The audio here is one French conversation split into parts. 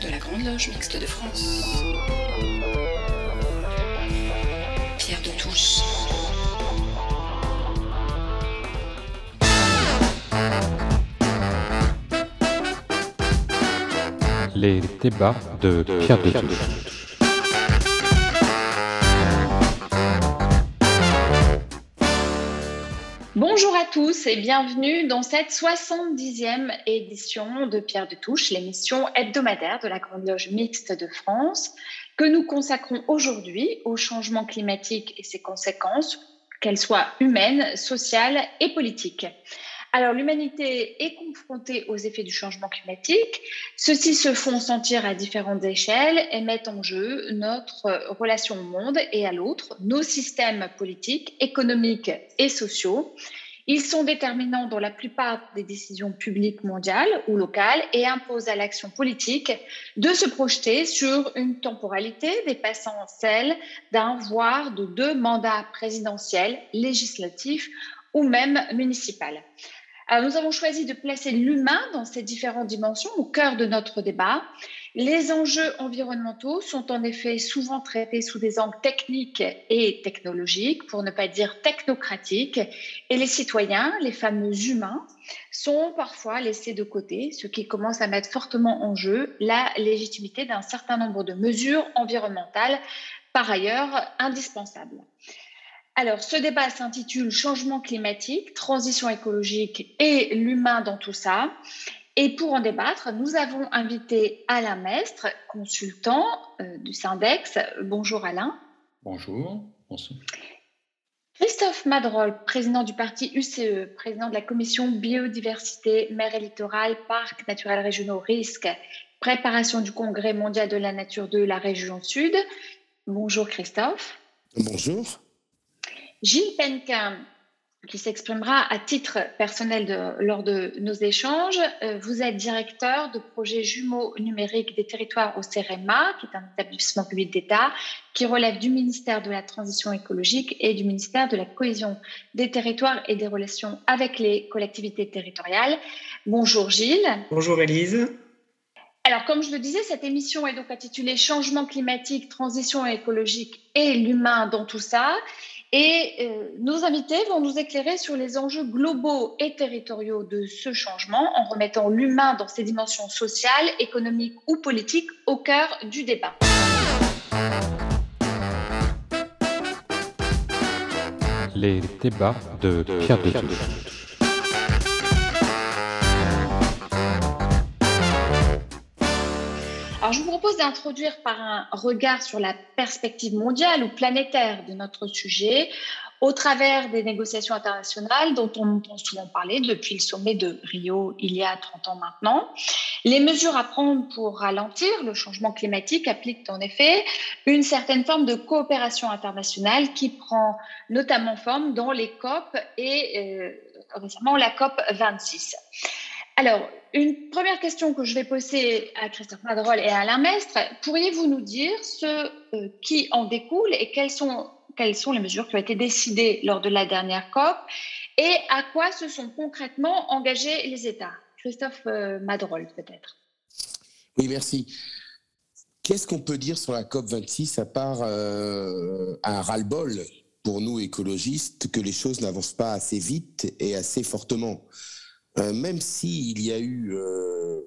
de la Grande Loge Mixte de France. Pierre de Touche. Les débats de Pierre de Touche. Bonjour tous et bienvenue dans cette 70e édition de Pierre de Touche, l'émission hebdomadaire de la Grande Loge Mixte de France, que nous consacrons aujourd'hui au changement climatique et ses conséquences, qu'elles soient humaines, sociales et politiques. Alors l'humanité est confrontée aux effets du changement climatique. Ceux-ci se font sentir à différentes échelles et mettent en jeu notre relation au monde et à l'autre, nos systèmes politiques, économiques et sociaux. Ils sont déterminants dans la plupart des décisions publiques mondiales ou locales et imposent à l'action politique de se projeter sur une temporalité dépassant celle d'un voire de deux mandats présidentiels, législatifs ou même municipaux. Alors, nous avons choisi de placer l'humain dans ces différentes dimensions au cœur de notre débat. Les enjeux environnementaux sont en effet souvent traités sous des angles techniques et technologiques, pour ne pas dire technocratiques, et les citoyens, les fameux humains, sont parfois laissés de côté, ce qui commence à mettre fortement en jeu la légitimité d'un certain nombre de mesures environnementales, par ailleurs indispensables. Alors, ce débat s'intitule Changement climatique, transition écologique et l'humain dans tout ça. Et pour en débattre, nous avons invité Alain Mestre, consultant euh, du Syndex. Bonjour Alain. Bonjour. Bonsoir. Christophe Madrol, président du parti UCE, président de la commission biodiversité, mer et littoral, parcs naturels régionaux, risques, préparation du congrès mondial de la nature de la région sud. Bonjour Christophe. Bonjour. Gilles Penquin, qui s'exprimera à titre personnel de, lors de nos échanges. Euh, vous êtes directeur de projet jumeaux numériques des territoires au CEREMA, qui est un établissement public d'État qui relève du ministère de la Transition écologique et du ministère de la Cohésion des territoires et des relations avec les collectivités territoriales. Bonjour Gilles. Bonjour Élise. Alors, comme je le disais, cette émission est donc intitulée Changement climatique, transition écologique et l'humain dans tout ça. Et euh, nos invités vont nous éclairer sur les enjeux globaux et territoriaux de ce changement en remettant l'humain dans ses dimensions sociales, économiques ou politiques au cœur du débat. Les débats de Pierre de Je vous propose d'introduire par un regard sur la perspective mondiale ou planétaire de notre sujet au travers des négociations internationales dont on entend souvent parler depuis le sommet de Rio il y a 30 ans maintenant. Les mesures à prendre pour ralentir le changement climatique appliquent en effet une certaine forme de coopération internationale qui prend notamment forme dans les COP et euh, récemment la COP 26. Alors, une première question que je vais poser à Christophe Madrol et à Alain Mestre, pourriez-vous nous dire ce euh, qui en découle et quelles sont, les mesures qui ont été décidées lors de la dernière COP et à quoi se sont concrètement engagés les États? Christophe euh, Madrol, peut-être. Oui, merci. Qu'est-ce qu'on peut dire sur la COP 26 à part euh, un ras-le-bol pour nous écologistes que les choses n'avancent pas assez vite et assez fortement? Euh, même s'il y a eu, euh,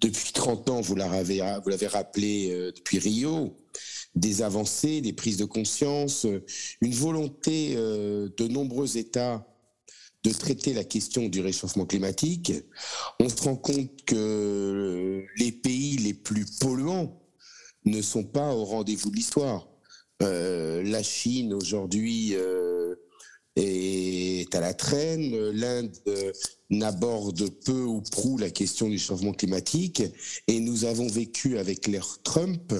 depuis 30 ans, vous l'avez, rappelé euh, depuis Rio, des avancées, des prises de conscience, une volonté de nombreux États de traiter la question du réchauffement climatique, on se rend compte que les pays les plus polluants ne sont pas au rendez-vous de l'histoire. la Chine aujourd'hui est à la traîne. L'Inde euh, n'aborde peu ou prou la question du changement climatique. Et nous avons vécu avec l'ère Trump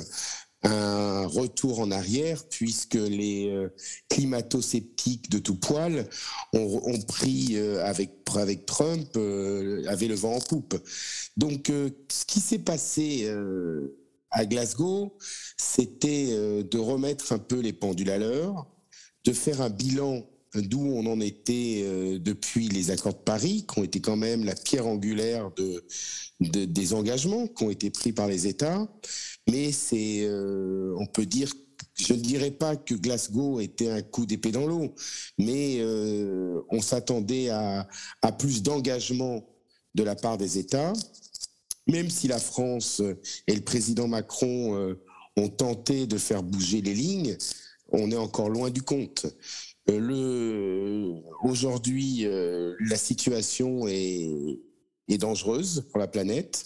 un retour en arrière puisque les euh, climato-sceptiques de tout poil ont, pris euh, avec Trump avait le vent en poupe. Donc ce qui s'est passé à Glasgow, c'était de remettre un peu les pendules à l'heure, de faire un bilan d'où on en était euh, depuis les accords de Paris, qui ont été quand même la pierre angulaire de, des engagements qui ont été pris par les États. Mais c'est, euh, on peut dire, je ne dirais pas que Glasgow était un coup d'épée dans l'eau, mais euh, on s'attendait à plus d'engagement de la part des États, même si la France et le président Macron ont tenté de faire bouger les lignes, on est encore loin du compte. Euh, aujourd'hui, euh, la situation est, dangereuse pour la planète,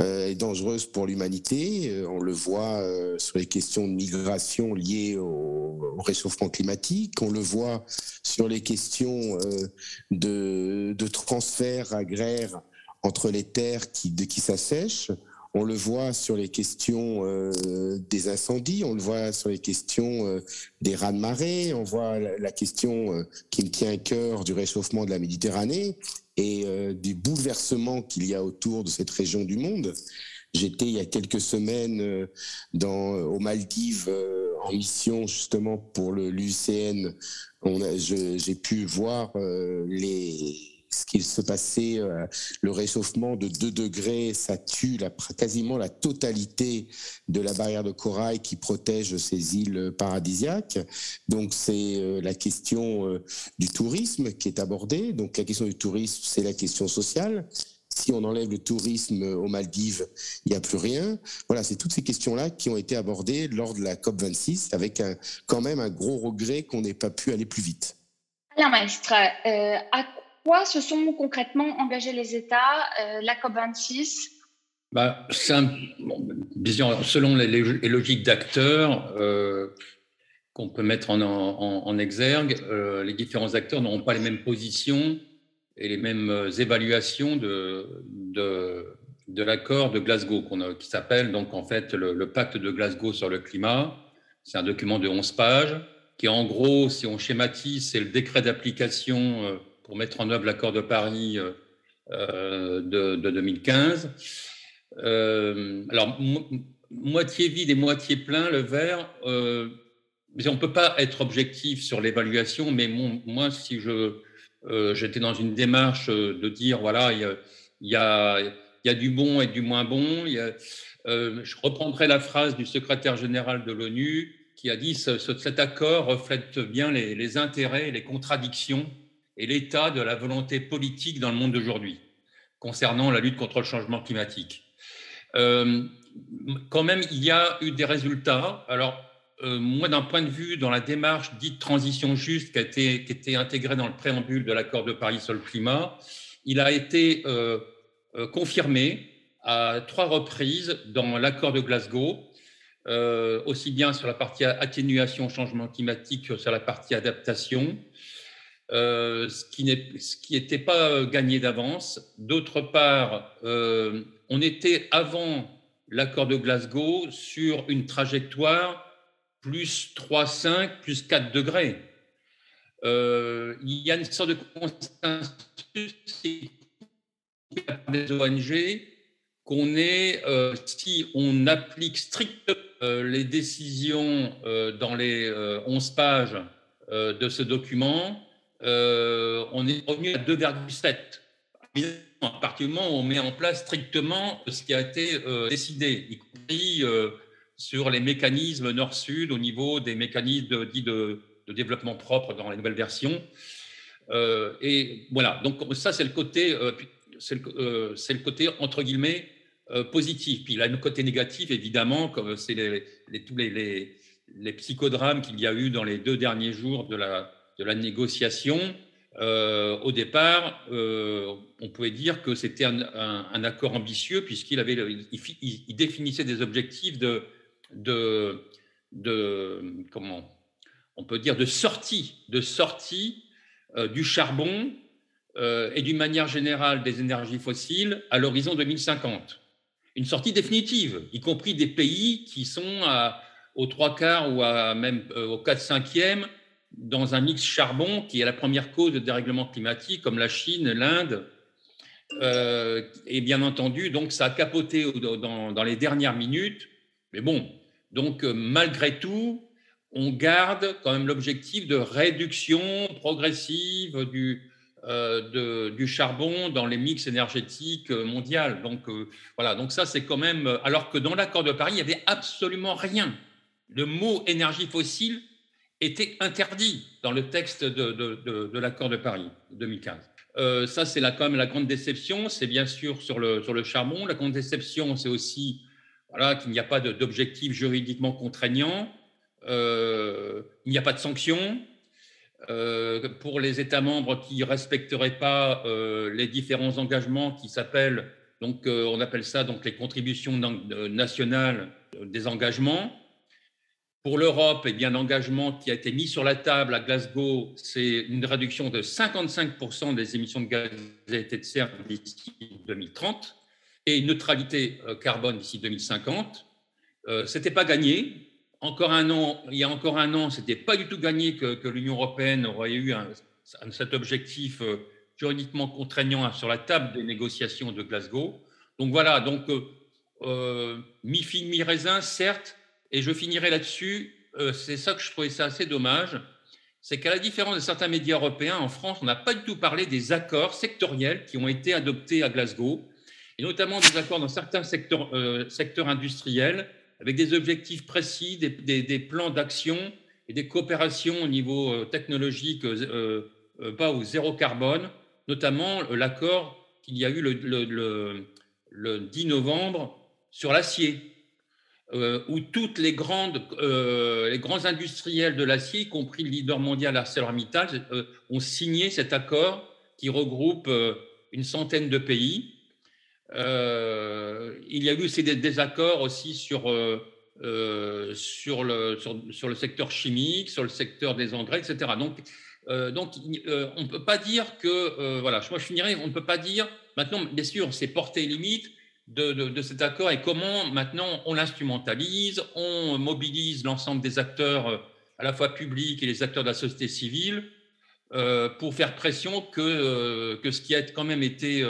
euh, est dangereuse pour l'humanité. on le voit sur les questions de migration liées au, réchauffement climatique. On le voit sur les questions de, de transfert agraire entre les terres qui, qui s'assèchent. On le voit sur les questions euh, des incendies, on le voit sur les questions euh, des rats de marée, on voit la, question euh, qui me tient à cœur du réchauffement de la Méditerranée et du bouleversement qu'il y a autour de cette région du monde. J'étais il y a quelques semaines aux Maldives en mission justement pour l'UCN. J'ai pu voir les ce qu'il se passait, euh, le réchauffement de 2 degrés, ça tue quasiment la totalité de la barrière de corail qui protège ces îles paradisiaques. Donc c'est euh, la question euh, du tourisme qui est abordée. Donc la question du tourisme, c'est la question sociale. Si on enlève le tourisme aux Maldives, il n'y a plus rien. Voilà, c'est toutes ces questions-là qui ont été abordées lors de la COP 26, avec quand même un gros regret qu'on n'ait pas pu aller plus vite. Alors, maître, à quoi se sont concrètement engagés les États, euh, la COP26? Bah, Selon les, logiques d'acteurs euh, qu'on peut mettre en, exergue, euh, les différents acteurs n'auront pas les mêmes positions et les mêmes évaluations de, de, l'accord de Glasgow, qui s'appelle donc en fait le, le, pacte de Glasgow sur le climat. C'est un document de 11 pages qui, en gros, si on schématise, c'est le décret d'application pour mettre en œuvre l'accord de Paris euh, euh, de, 2015. Euh, alors, moitié vide et moitié plein, le verre. on ne peut pas être objectif sur l'évaluation, mais moi, si je, j'étais dans une démarche de dire, voilà, il y a, y a, du bon et du moins bon, je reprendrai la phrase du secrétaire général de l'ONU qui a dit ce, cet accord reflète bien les, intérêts les contradictions et l'état de la volonté politique dans le monde d'aujourd'hui concernant la lutte contre le changement climatique. Euh, quand même, il y a eu des résultats. Alors, euh, moi, d'un point de vue dans la démarche dite transition juste qui a été, intégrée dans le préambule de l'accord de Paris sur le climat, il a été euh, confirmé à trois reprises dans l'accord de Glasgow, aussi bien sur la partie atténuation changement climatique que sur la partie adaptation. Euh, ce qui n'était pas euh, gagné d'avance. D'autre part, euh, on était avant l'accord de Glasgow sur une trajectoire plus 3,5, plus 4 degrés. il y a une sorte de consensus des ONG qu'on est, si on applique strictement les décisions dans les 11 pages de ce document, euh, on est revenu à 2,7. À partir du moment où on met en place strictement ce qui a été euh, décidé, y compris euh, sur les mécanismes nord-sud au niveau des mécanismes de, dits de, développement propre dans les nouvelles versions. et voilà, donc ça c'est le côté, c'est le, le, côté entre guillemets positif. Puis il a un côté négatif évidemment, comme c'est tous les psychodrames qu'il y a eu dans les deux derniers jours de la, de la négociation, euh, au départ, euh, on pouvait dire que c'était un, accord ambitieux puisqu'il avait, il, définissait des objectifs de, de, de, comment, on peut dire de sortie, de sortie euh, du charbon et d'une manière générale des énergies fossiles à l'horizon 2050. Une sortie définitive, y compris des pays qui sont à, aux trois quarts ou même au quatre cinquièmes dans un mix charbon qui est la première cause de dérèglement climatique, comme la Chine, l'Inde. Euh, et bien entendu, donc ça a capoté dans, les dernières minutes. Mais bon, donc euh, malgré tout, on garde quand même l'objectif de réduction progressive du, euh, charbon dans les mix énergétiques mondiaux. Donc voilà, donc ça c'est quand même. Alors que dans l'accord de Paris, il n'y avait absolument rien. Le mot énergie fossile était interdit dans le texte de, de, l'accord de Paris 2015. Euh, ça, c'est quand même la grande déception. C'est bien sûr sur le, sur le charbon. La grande déception, c'est aussi voilà, qu'il n'y a pas d'objectif juridiquement contraignant. Euh, il n'y a pas de sanctions. Euh, pour les États membres qui ne respecteraient pas les différents engagements qui s'appellent, donc on appelle ça donc les contributions nationales des engagements. Pour l'Europe, eh l'engagement qui a été mis sur la table à Glasgow, c'est une réduction de 55% des émissions de gaz à effet de serre d'ici 2030 et une neutralité euh, carbone d'ici 2050. Euh, Ce n'était pas gagné. Encore un an, il y a encore un an, ce n'était pas du tout gagné que, l'Union européenne aurait eu cet objectif euh, juridiquement contraignant sur la table des négociations de Glasgow. Donc voilà, donc mi-figue, mi-raisin, certes, et je finirai là-dessus. Euh, c'est ça que je trouvais ça assez dommage. C'est qu'à la différence de certains médias européens, en France, on n'a pas du tout parlé des accords sectoriels qui ont été adoptés à Glasgow, et notamment des accords dans certains secteurs, euh, industriels, avec des objectifs précis, des, plans d'action et des coopérations au niveau euh, technologique, pas au zéro carbone, notamment l'accord qu'il y a eu le, le 10 novembre sur l'acier, où toutes les, grandes, euh, les grands industriels de l'acier, y compris le leader mondial ArcelorMittal, euh, ont signé cet accord qui regroupe une centaine de pays. il y a eu aussi des désaccords aussi sur, sur, le, sur, le secteur chimique, sur le secteur des engrais, etc. Donc, donc on ne peut pas dire que, voilà, moi je finirai, on ne peut pas dire, maintenant, bien sûr, c'est portée limite, de, cet accord et comment maintenant on l'instrumentalise, on mobilise l'ensemble des acteurs, euh, à la fois publics et les acteurs de la société civile, euh, pour faire pression que, euh, que ce qui a quand même été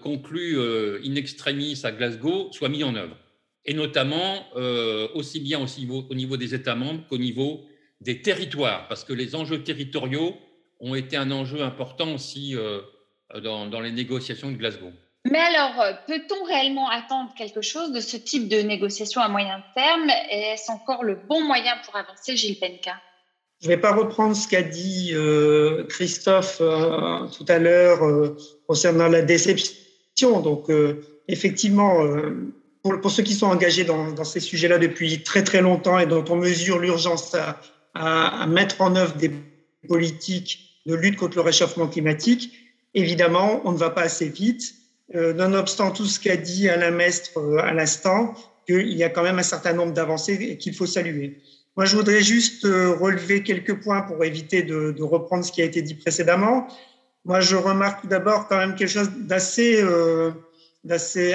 conclu in extremis à Glasgow soit mis en œuvre. Et notamment aussi bien au niveau, au niveau des États membres qu'au niveau des territoires, parce que les enjeux territoriaux ont été un enjeu important aussi dans les négociations de Glasgow. Mais alors, euh, peut-on réellement attendre quelque chose de ce type de négociation à moyen terme est-ce encore le bon moyen pour avancer, Gilles Penka? Je ne vais pas reprendre ce qu'a dit euh, Christophe euh, tout à l'heure concernant la déception. Donc, effectivement, pour, ceux qui sont engagés dans, ces sujets-là depuis très très longtemps et dont on mesure l'urgence à, mettre en œuvre des politiques de lutte contre le réchauffement climatique, évidemment, on ne va pas assez vite nonobstant tout ce qu'a dit Alain Mestre euh, à l'instant, qu'il y a quand même un certain nombre d'avancées qu'il faut saluer. Moi, je voudrais juste euh, relever quelques points pour éviter de, reprendre ce qui a été dit précédemment. Moi, je remarque d'abord quand même quelque chose d'assez euh,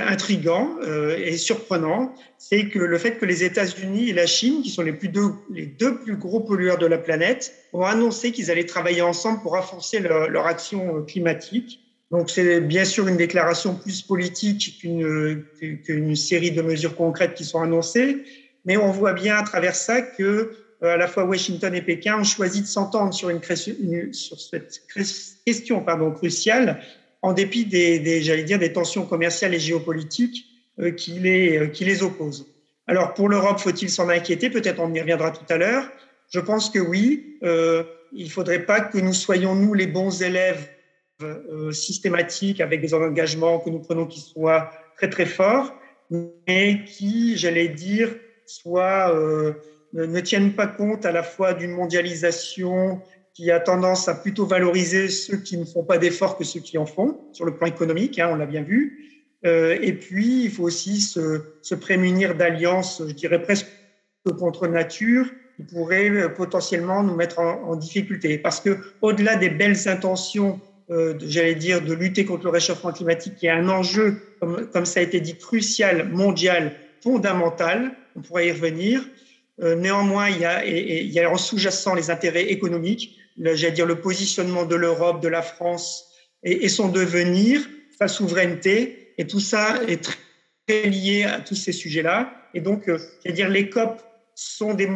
intrigant euh, et surprenant, c'est que le fait que les États-Unis et la Chine, qui sont les, deux, plus gros pollueurs de la planète, ont annoncé qu'ils allaient travailler ensemble pour renforcer leur action climatique. Donc c'est bien sûr une déclaration plus politique qu'une série de mesures concrètes qui sont annoncées, mais on voit bien à travers ça que euh, à la fois Washington et Pékin ont choisi de s'entendre sur, une, sur cette question pardon, cruciale, en dépit des, des j'allais dire, des tensions commerciales et géopolitiques euh, qui, les, euh, qui les opposent. Alors pour l'Europe, faut-il s'en inquiéter? Peut-être on y reviendra tout à l'heure. Je pense que oui. Euh, il ne faudrait pas que nous soyons, nous, les bons élèves euh, systématique avec des engagements que nous prenons qui soient très très forts, mais qui, j'allais dire, soient, euh, ne, tiennent pas compte à la fois d'une mondialisation qui a tendance à plutôt valoriser ceux qui ne font pas d'efforts que ceux qui en font, sur le plan économique, hein, on l'a bien vu. Euh, et puis, il faut aussi se, prémunir d'alliances, je dirais presque contre nature, qui pourraient potentiellement nous mettre en, en difficulté. Parce que, au-delà des belles intentions j'allais dire, de lutter contre le réchauffement climatique, qui est un enjeu, comme, comme ça a été dit, crucial, mondial, fondamental. On pourrait y revenir. Euh, néanmoins, il y, a, et, il y a en sous-jacent les intérêts économiques, j'allais dire le positionnement de l'Europe, de la France et, et, son devenir, sa souveraineté, et tout ça est très lié à tous ces sujets-là. Et donc, euh, j'allais dire, les COP sont des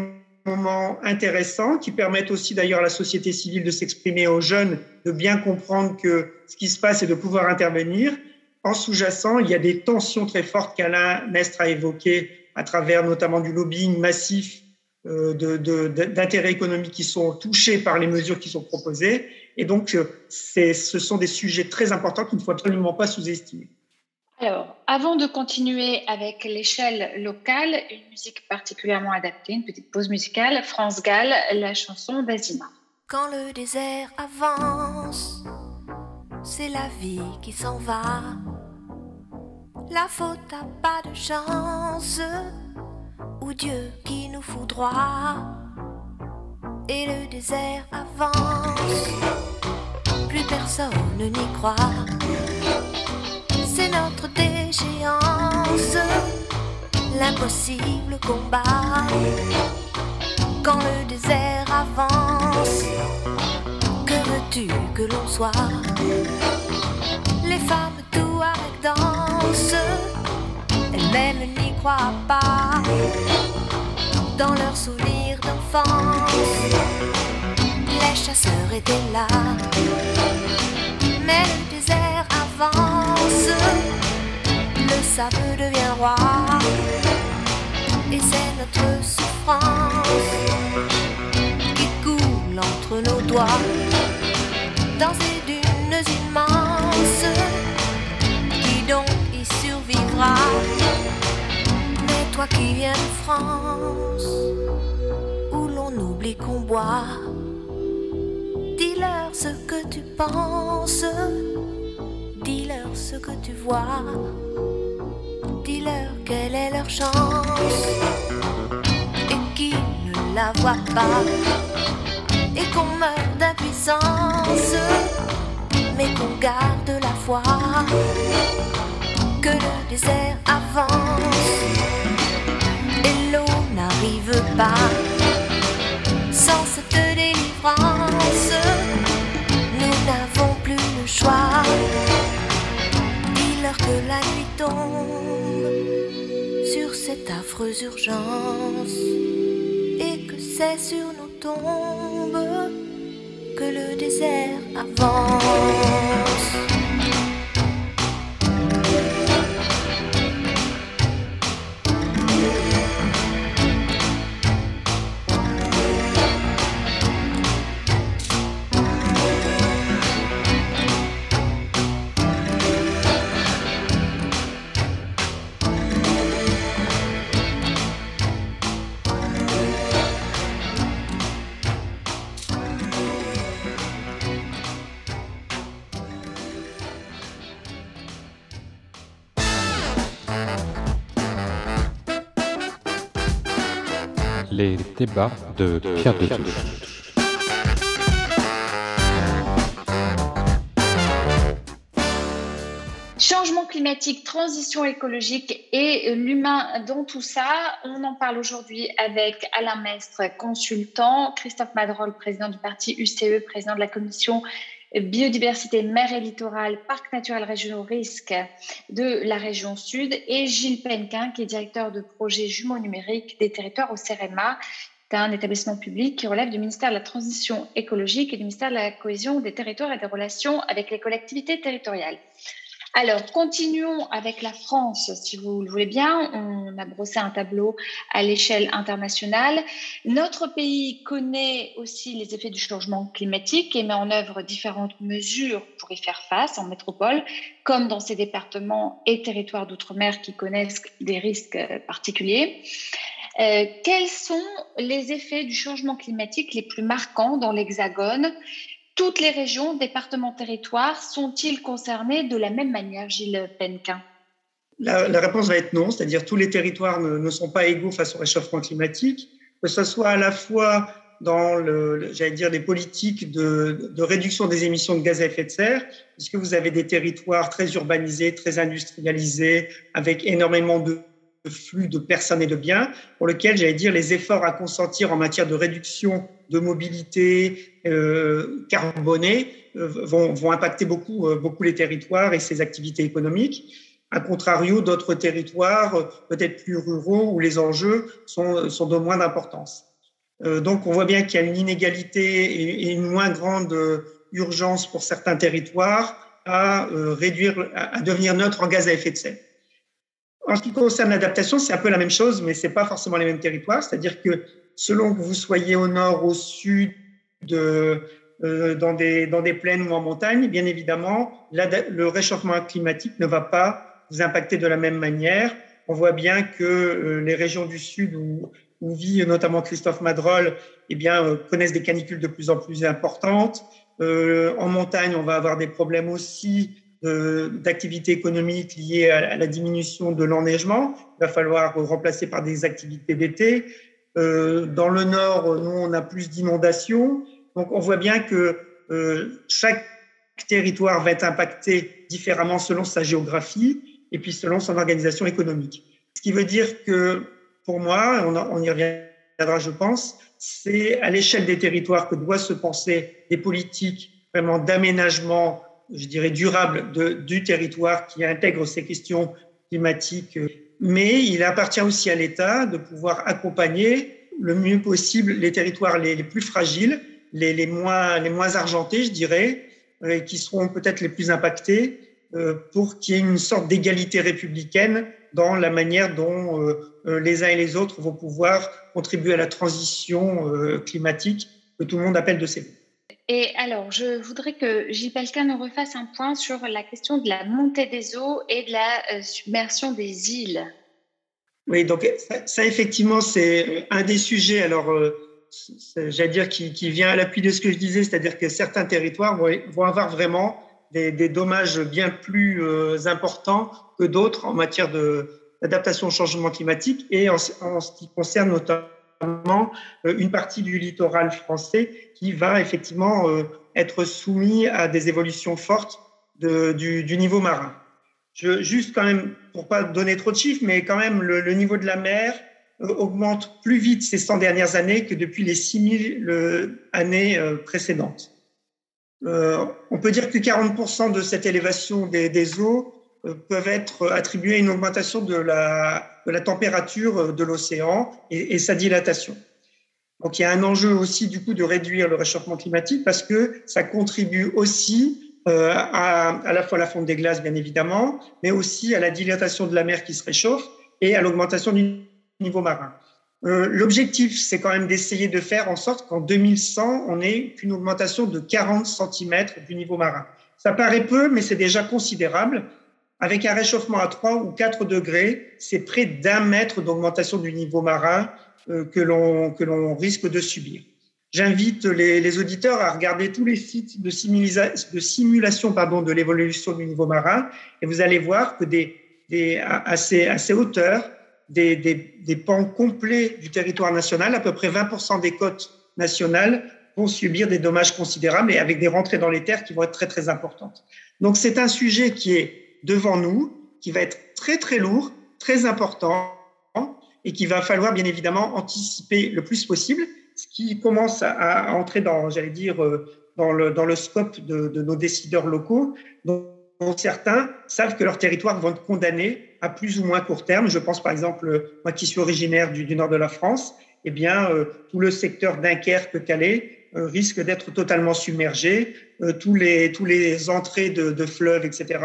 moments intéressants qui permettent aussi d'ailleurs à la société civile de s'exprimer aux jeunes, de bien comprendre que ce qui se passe et de pouvoir intervenir. En sous-jacent, il y a des tensions très fortes qu'Alain Mestre a évoquées à travers notamment du lobbying massif euh, d'intérêts économiques qui sont touchés par les mesures qui sont proposées. Et donc, euh, ce sont des sujets très importants qu'il ne faut absolument pas sous-estimer. Alors, avant de continuer avec l'échelle locale, une musique particulièrement adaptée, une petite pause musicale, France Gall, la chanson d'Azima. Quand le désert avance, c'est la vie qui s'en va. La faute n'a pas de chance, ou Dieu qui nous fout droit. Et le désert avance, plus personne n'y croit notre déchéance, l'impossible combat. Quand le désert avance, que veux-tu que l'on soit? Les femmes tout avec danse, elles-mêmes n'y croient pas. Dans leurs souvenirs d'enfance, les chasseurs étaient là. Mais le désert le sable devient roi. Et c'est notre souffrance qui coule entre nos doigts dans ces dunes immenses. Qui donc y survivra Mais toi qui viens de France, où l'on oublie qu'on boit, dis-leur ce que tu penses Dis-leur ce que tu vois. Dis-leur quelle est leur chance. Et qui ne la voit pas. Et qu'on meurt d'impuissance. Mais qu'on garde la foi. Que le désert avance. Et l'eau n'arrive pas. Sans cette délivrance. La nuit tombe sur cette affreuse urgence et que c'est sur nos tombes que le désert avance. De Pierre de Changement climatique, transition écologique et l'humain dans tout ça. On en parle aujourd'hui avec Alain Mestre, consultant, Christophe Madrol, président du parti UCE, président de la commission biodiversité, mer et littoral, parc naturel régionaux risque de la région sud, et Gilles Penquin, qui est directeur de projet jumeaux numériques des territoires au CEREMA, un établissement public qui relève du ministère de la Transition écologique et du ministère de la Cohésion des territoires et des relations avec les collectivités territoriales. Alors, continuons avec la France, si vous le voulez bien. On a brossé un tableau à l'échelle internationale. Notre pays connaît aussi les effets du changement climatique et met en œuvre différentes mesures pour y faire face en métropole, comme dans ces départements et territoires d'outre-mer qui connaissent des risques particuliers. Euh, quels sont les effets du changement climatique les plus marquants dans l'Hexagone? Toutes les régions, départements, territoires sont-ils concernés de la même manière, Gilles Penquin la, réponse va être non, c'est-à-dire tous les territoires ne, sont pas égaux face au réchauffement climatique, que ce soit à la fois dans j'allais dire, des politiques de, réduction des émissions de gaz à effet de serre, puisque vous avez des territoires très urbanisés, très industrialisés, avec énormément de flux de personnes et de biens, pour lequel, j'allais dire, les efforts à consentir en matière de réduction de mobilité euh, carbonée euh, vont, vont, impacter beaucoup, euh, beaucoup les territoires et ses activités économiques. A contrario, d'autres territoires, peut-être plus ruraux, où les enjeux sont, sont de moins d'importance. donc on voit bien qu'il y a une inégalité et, une moins grande urgence pour certains territoires à réduire, à devenir neutre en gaz à effet de serre. En ce qui concerne l'adaptation, c'est un peu la même chose, mais c'est pas forcément les mêmes territoires. C'est-à-dire que selon que vous soyez au nord, au sud, de, euh, dans, des, dans des plaines ou en montagne, bien évidemment, le réchauffement climatique ne va pas vous impacter de la même manière. On voit bien que euh, les régions du sud où, où vit notamment Christophe Madrol, eh bien, euh, connaissent des canicules de plus en plus importantes. en montagne, on va avoir des problèmes aussi d'activités économiques liées à, la diminution de l'enneigement. Il va falloir remplacer par des activités d'été. Euh, dans le nord, nous, on a plus d'inondations. Donc, on voit bien que euh, chaque territoire va être impacté différemment selon sa géographie et puis selon son organisation économique. Ce qui veut dire que, pour moi, on, on y reviendra, je pense, c'est à l'échelle des territoires que doit se penser des politiques vraiment d'aménagement je dirais, durable de, du territoire qui intègre ces questions climatiques. Mais il appartient aussi à l'État de pouvoir accompagner le mieux possible les territoires les, plus fragiles, les, moins, les moins argentés, je dirais, euh, qui seront peut-être les plus impactés, euh, pour qu'il y ait une sorte d'égalité républicaine dans la manière dont euh, les uns et les autres vont pouvoir contribuer à la transition climatique que tout le monde appelle de ses voeux. Et alors, je voudrais que Gilles Pelka nous refasse un point sur la question de la montée des eaux et de la euh, submersion des îles. Oui, donc ça, effectivement, c'est un des sujets, alors, euh, j'allais dire, qui, vient à l'appui de ce que je disais, c'est-à-dire que certains territoires vont, avoir vraiment des, dommages bien plus euh, importants que d'autres en matière d'adaptation au changement climatique et en, en ce qui concerne notamment euh, une partie du littoral français qui va effectivement euh, être soumis à des évolutions fortes du, niveau marin. Juste quand même, pour pas donner trop de chiffres, mais quand même, le, niveau de la mer euh, augmente plus vite ces 100 dernières années que depuis les 6000 années précédentes. on peut dire que 40% de cette élévation des, eaux peuvent être attribuées à une augmentation de la, température euh, de l'océan et, sa dilatation. Donc il y a un enjeu aussi du coup de réduire le réchauffement climatique parce que ça contribue aussi euh, à, à la fois la fonte des glaces bien évidemment, mais aussi à la dilatation de la mer qui se réchauffe et à l'augmentation du niveau marin. Euh, L'objectif, c'est quand même d'essayer de faire en sorte qu'en 2100, on ait une augmentation de 40 cm du niveau marin. Ça paraît peu, mais c'est déjà considérable. Avec un réchauffement à 3 ou 4 degrés, c'est près d'un mètre d'augmentation du niveau marin euh, que l'on risque de subir. J'invite les, les, auditeurs à regarder tous les sites de, de simulation pardon, de l'évolution du niveau marin et vous allez voir que des, des, à, ces, à ces hauteurs, des, des, des pans complets du territoire national, à peu près 20% des côtes nationales, vont subir des dommages considérables et avec des rentrées dans les terres qui vont être très très importantes. Donc c'est un sujet qui est devant nous, qui va être très très lourd, très important, et qu'il va falloir bien évidemment anticiper le plus possible, ce qui commence à, entrer dans, j'allais dire, euh, dans le, dans le scope de, de nos décideurs locaux, dont, certains savent que leurs territoires vont être condamnés à plus ou moins court terme. Je pense par exemple, moi qui suis originaire du, nord de la France, eh bien, euh, tout le secteur Dunkerque-Calais euh, risque d'être totalement submergé. tous les tous les entrées de, de fleuves, etc.,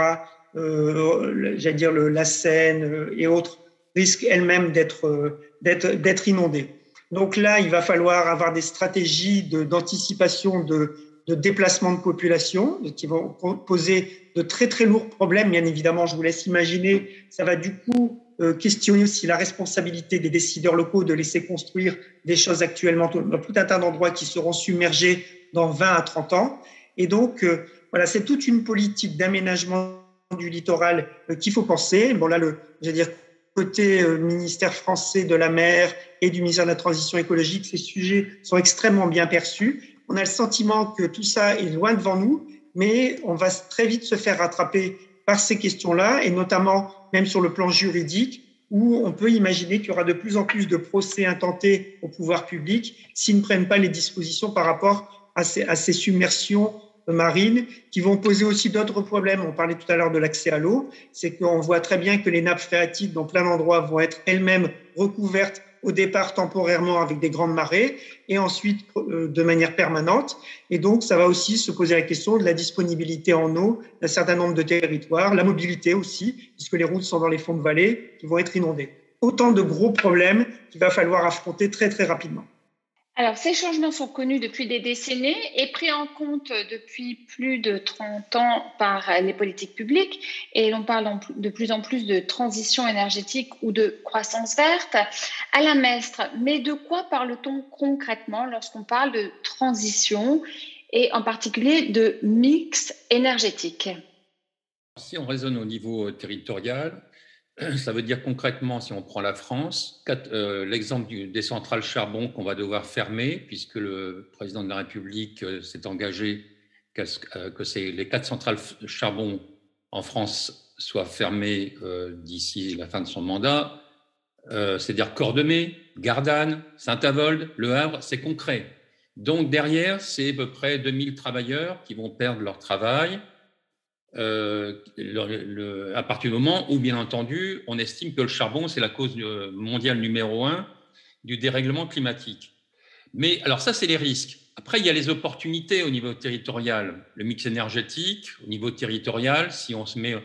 j'allais dire la Seine euh, et autres, risquent elles-mêmes d'être euh, d'être inondées. Donc là, il va falloir avoir des stratégies d'anticipation de, de, déplacement de population qui vont poser de très très lourds problèmes. Bien évidemment, je vous laisse imaginer, ça va du coup questionner aussi la responsabilité des décideurs locaux de laisser construire des choses actuellement dans tout un tas d'endroits qui seront submergés dans 20 à 30 ans. Et donc, voilà, c'est toute une politique d'aménagement du littoral euh, qu'il faut penser. Bon, là, le, je dire, côté euh, ministère français de la mer et du ministère de la Transition écologique, ces sujets sont extrêmement bien perçus. On a le sentiment que tout ça est loin devant nous, mais on va très vite se faire rattraper par ces questions-là, et notamment même sur le plan juridique, où on peut imaginer qu'il y aura de plus en plus de procès intentés au pouvoir public s'ils ne prennent pas les dispositions par rapport à ces, à ces submersions marines qui vont poser aussi d'autres problèmes. On parlait tout à l'heure de l'accès à l'eau. C'est qu'on voit très bien que les nappes phréatiques dans plein d'endroits vont être elles-mêmes recouvertes au départ temporairement avec des grandes marées et ensuite euh, de manière permanente. Et donc, ça va aussi se poser la question de la disponibilité en eau d'un certain nombre de territoires, la mobilité aussi, puisque les routes sont dans les fonds de vallée qui vont être inondées. Autant de gros problèmes qu'il va falloir affronter très, très rapidement. Alors, ces changements sont connus depuis des décennies et pris en compte depuis plus de 30 ans par les politiques publiques. Et l'on parle de plus en plus de transition énergétique ou de croissance verte. À la mestre, mais de quoi parle-t-on concrètement lorsqu'on parle de transition et en particulier de mix énergétique? Si on raisonne au niveau territorial, Ça veut dire concrètement, si on prend la France, euh, l'exemple des centrales charbon qu'on va devoir fermer, puisque le président de la République euh, s'est engagé que, euh, que les quatre centrales charbon en France soient fermées d'ici la fin de son mandat, c'est-à-dire Cordemais, Gardanne, Saint-Avold, Le Havre, c'est concret. Donc derrière, c'est à peu près 2000 travailleurs qui vont perdre leur travail euh, à partir du moment où, bien entendu, on estime que le charbon, c'est la cause euh, mondiale numéro un du dérèglement climatique. Mais alors ça, c'est les risques. Après, il y a les opportunités au niveau territorial. Le mix énergétique, au niveau territorial, si on se met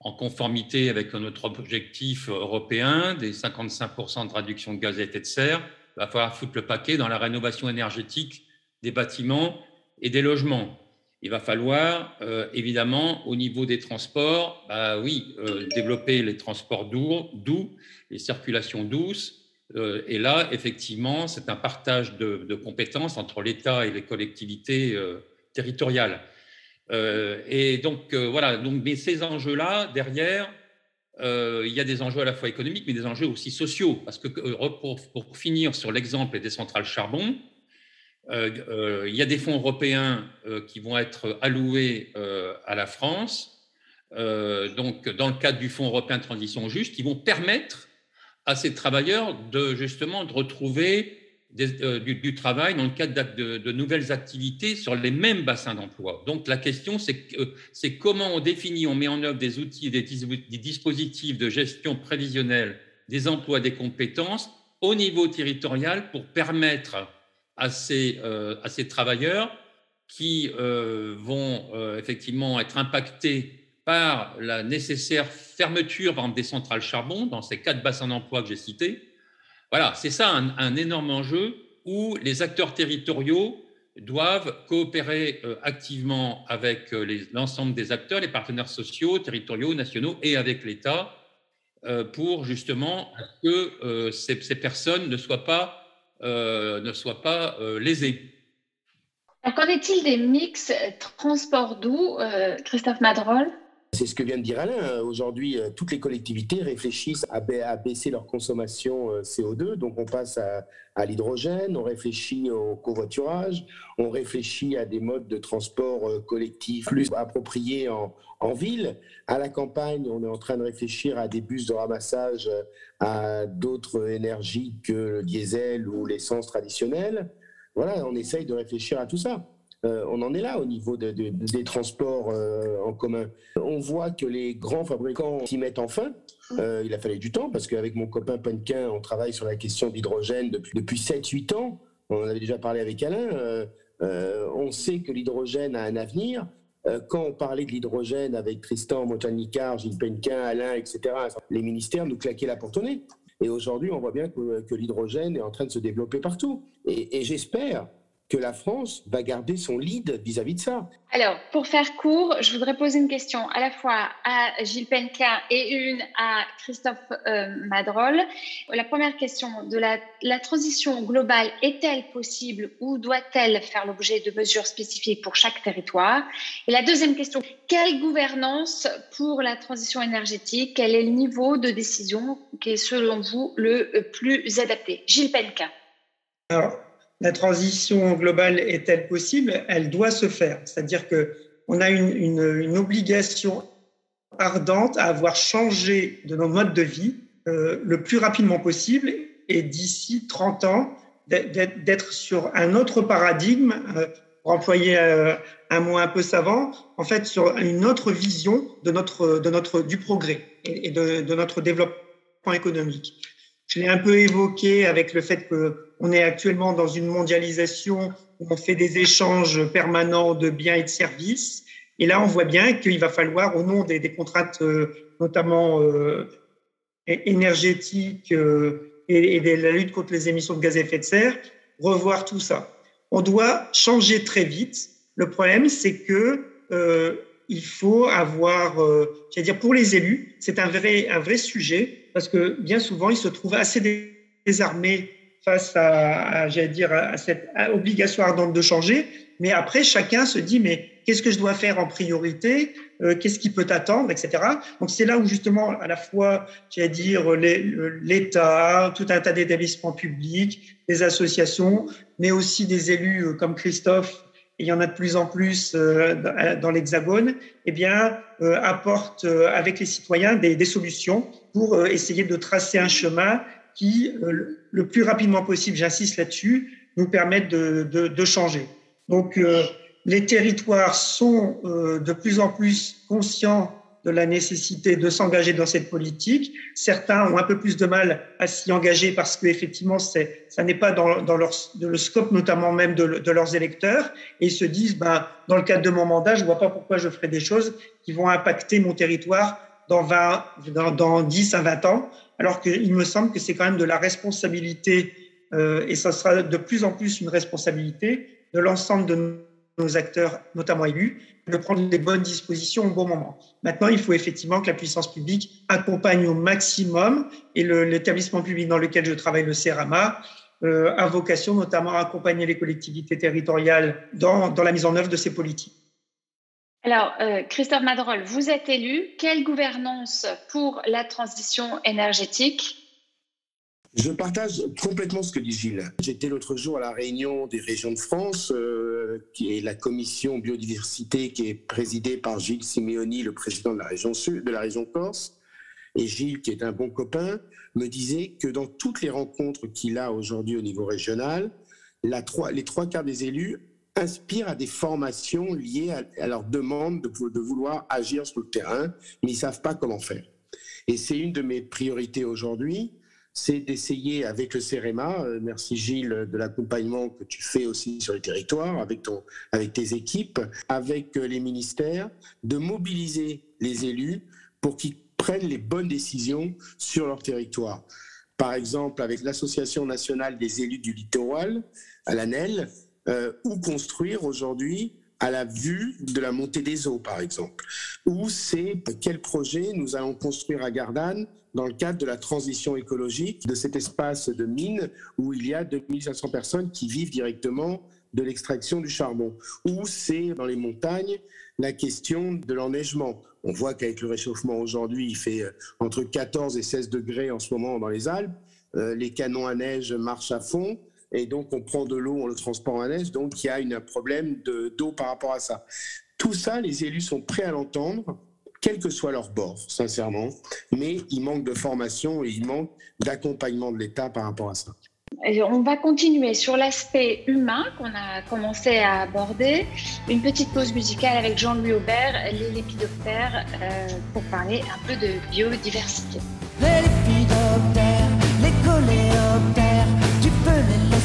en conformité avec notre objectif européen des 55% de réduction de gaz à effet de serre, il va falloir foutre le paquet dans la rénovation énergétique des bâtiments et des logements. Il va falloir, euh, évidemment, au niveau des transports, bah oui, euh, développer les transports doux, les circulations douces. Euh, et là, effectivement, c'est un partage de, compétences entre l'État et les collectivités territoriales. et donc, voilà, donc, mais ces enjeux-là, derrière, il y a des enjeux à la fois économiques, mais des enjeux aussi sociaux. Parce que pour, pour finir sur l'exemple des centrales charbon, euh, euh, il y a des fonds européens euh, qui vont être alloués à la France. donc, dans le cadre du Fonds européen de transition juste, qui vont permettre à ces travailleurs de justement de retrouver du, travail dans le cadre de, nouvelles activités sur les mêmes bassins d'emploi. Donc la question, c'est comment on définit, on met en œuvre des outils, des, des dispositifs de gestion prévisionnelle des emplois, des compétences au niveau territorial pour permettre à ces, euh, à ces travailleurs qui euh, vont euh, effectivement être impactés par la nécessaire fermeture des centrales charbon dans ces quatre bassins d'emploi que j'ai cités. Voilà, c'est ça un, énorme enjeu où les acteurs territoriaux doivent coopérer activement avec l'ensemble des acteurs, les partenaires sociaux, territoriaux, nationaux et avec l'État pour justement que ces, personnes ne soient pas ne soit pas euh, lésés. Qu'en est-il des mix transport doux, euh, Christophe Madrol? C'est ce que vient de dire Alain. Aujourd'hui, toutes les collectivités réfléchissent à, baisser leur consommation CO2. Donc, on passe à, l'hydrogène, on réfléchit au covoiturage, on réfléchit à des modes de transport collectif plus appropriés en, en, ville. À la campagne, on est en train de réfléchir à des bus de ramassage à d'autres énergies que le diesel ou l'essence traditionnelle. Voilà, on essaye de réfléchir à tout ça. Euh, on en est là au niveau des transports euh, en commun. On voit que les grands fabricants s'y mettent enfin. Euh, il a fallu du temps parce qu'avec mon copain Penquin, on travaille sur la question d'hydrogène depuis, depuis 7-8 ans. On en avait déjà parlé avec Alain. on sait que l'hydrogène a un avenir. Quand on parlait de l'hydrogène avec Tristan Montanicard, Gilles Penquin, Alain, etc., les ministères nous claquaient la porte au nez. Et aujourd'hui, on voit bien que, l'hydrogène est en train de se développer partout. et j'espère que la France va garder son lead vis-à-vis de ça. Alors, pour faire court, je voudrais poser une question à la fois à Gilles Penka et une à Christophe euh, Madrol. La première question, de la, la transition globale est-elle possible ou doit-elle faire l'objet de mesures spécifiques pour chaque territoire? Et la deuxième question, quelle gouvernance pour la transition énergétique? Quel est le niveau de décision qui est selon vous le plus adapté? Gilles Penka. Alors, la transition globale est-elle possible? Elle doit se faire. C'est-à-dire que on a une, obligation ardente à avoir changé de nos modes de vie euh, le plus rapidement possible et d'ici 30 ans d'être sur un autre paradigme, euh, pour employer euh, un mot un peu savant, en fait sur une autre vision de notre, du progrès et, de, notre développement économique. Je l'ai un peu évoqué avec le fait qu'on est actuellement dans une mondialisation où on fait des échanges permanents de biens et de services. Et là, on voit bien qu'il va falloir, au nom des, contraintes euh, notamment euh, énergétiques euh, et, de la lutte contre les émissions de gaz à effet de serre, revoir tout ça. On doit changer très vite. Le problème, c'est que il faut avoir, euh, dire pour les élus, c'est un vrai, un vrai sujet parce que bien souvent, ils se trouvent assez désarmés face à, j'allais dire, à cette obligation ardente de changer. Mais après, chacun se dit, mais qu'est-ce que je dois faire en priorité? Euh, Qu'est-ce qui peut attendre, etc. Donc c'est là où justement, à la fois, j'allais dire, l'État, tout un tas d'établissements publics, des associations, mais aussi des élus euh, comme Christophe il y en a de plus en plus euh, dans l'Hexagone, eh bien, euh, apporte avec les citoyens des, des solutions pour essayer de tracer un chemin qui, le plus rapidement possible, j'insiste là-dessus, nous permette de, de, de changer. Donc, les territoires sont de plus en plus conscients de la nécessité de s'engager dans cette politique. Certains ont un peu plus de mal à s'y engager parce qu'effectivement, ça n'est pas dans, dans leur, le scope notamment même de, de, leurs électeurs. Et ils se disent, ben, dans le cadre de mon mandat, je vois pas pourquoi je ferai des choses qui vont impacter mon territoire dans, 20, dans, dans 10 à 20 ans. Alors qu'il me semble que c'est quand même de la responsabilité, euh, et ça sera de plus en plus une responsabilité de l'ensemble de nos acteurs, notamment élus, de prendre les bonnes dispositions au bon moment. Maintenant, il faut effectivement que la puissance publique accompagne au maximum, et l'établissement public dans lequel je travaille, le CERAMA, euh, a vocation notamment à accompagner les collectivités territoriales dans, dans la mise en œuvre de ces politiques. Alors, euh, Christophe Madrol, vous êtes élu. Quelle gouvernance pour la transition énergétique? Je partage complètement ce que dit Gilles. J'étais l'autre jour à la réunion des régions de France, euh, qui est la commission biodiversité qui est présidée par Gilles Simeoni, le président de la région sud, de la région Corse. Et Gilles, qui est un bon copain, me disait que dans toutes les rencontres qu'il a aujourd'hui au niveau régional, les trois quarts des élus inspirent à des formations liées à, leur demande de, vouloir agir sur le terrain, mais ils savent pas comment faire. Et c'est une de mes priorités aujourd'hui c'est d'essayer avec le CEREMA, euh, merci Gilles de l'accompagnement que tu fais aussi sur les territoires, avec, ton, avec tes équipes, avec euh, les ministères, de mobiliser les élus pour qu'ils prennent les bonnes décisions sur leur territoire. Par exemple, avec l'Association nationale des élus du littoral, à l'ANEL, euh, où construire aujourd'hui à la vue de la montée des eaux, par exemple. Ou c'est quel projet nous allons construire à Gardanne dans le cadre de la transition écologique de cet espace de mine où il y a 2500 personnes qui vivent directement de l'extraction du charbon. Ou c'est dans les montagnes la question de l'enneigement. On voit qu'avec le réchauffement aujourd'hui, il fait euh, entre 14 et 16 degrés en ce moment dans les Alpes. Euh, les canons à neige marchent à fond et donc on prend de l'eau, on le transporte en neige, donc il y a un problème d'eau par rapport à ça. Tout ça, les élus sont prêts à l'entendre, quel que soit leur bord, sincèrement, mais il manque de formation et il manque d'accompagnement de l'État par rapport à ça. on va continuer sur l'aspect humain qu'on a commencé à aborder. Une petite pause musicale avec Jean-Louis Aubert, les lépidoptères, euh, pour parler un peu de biodiversité. Les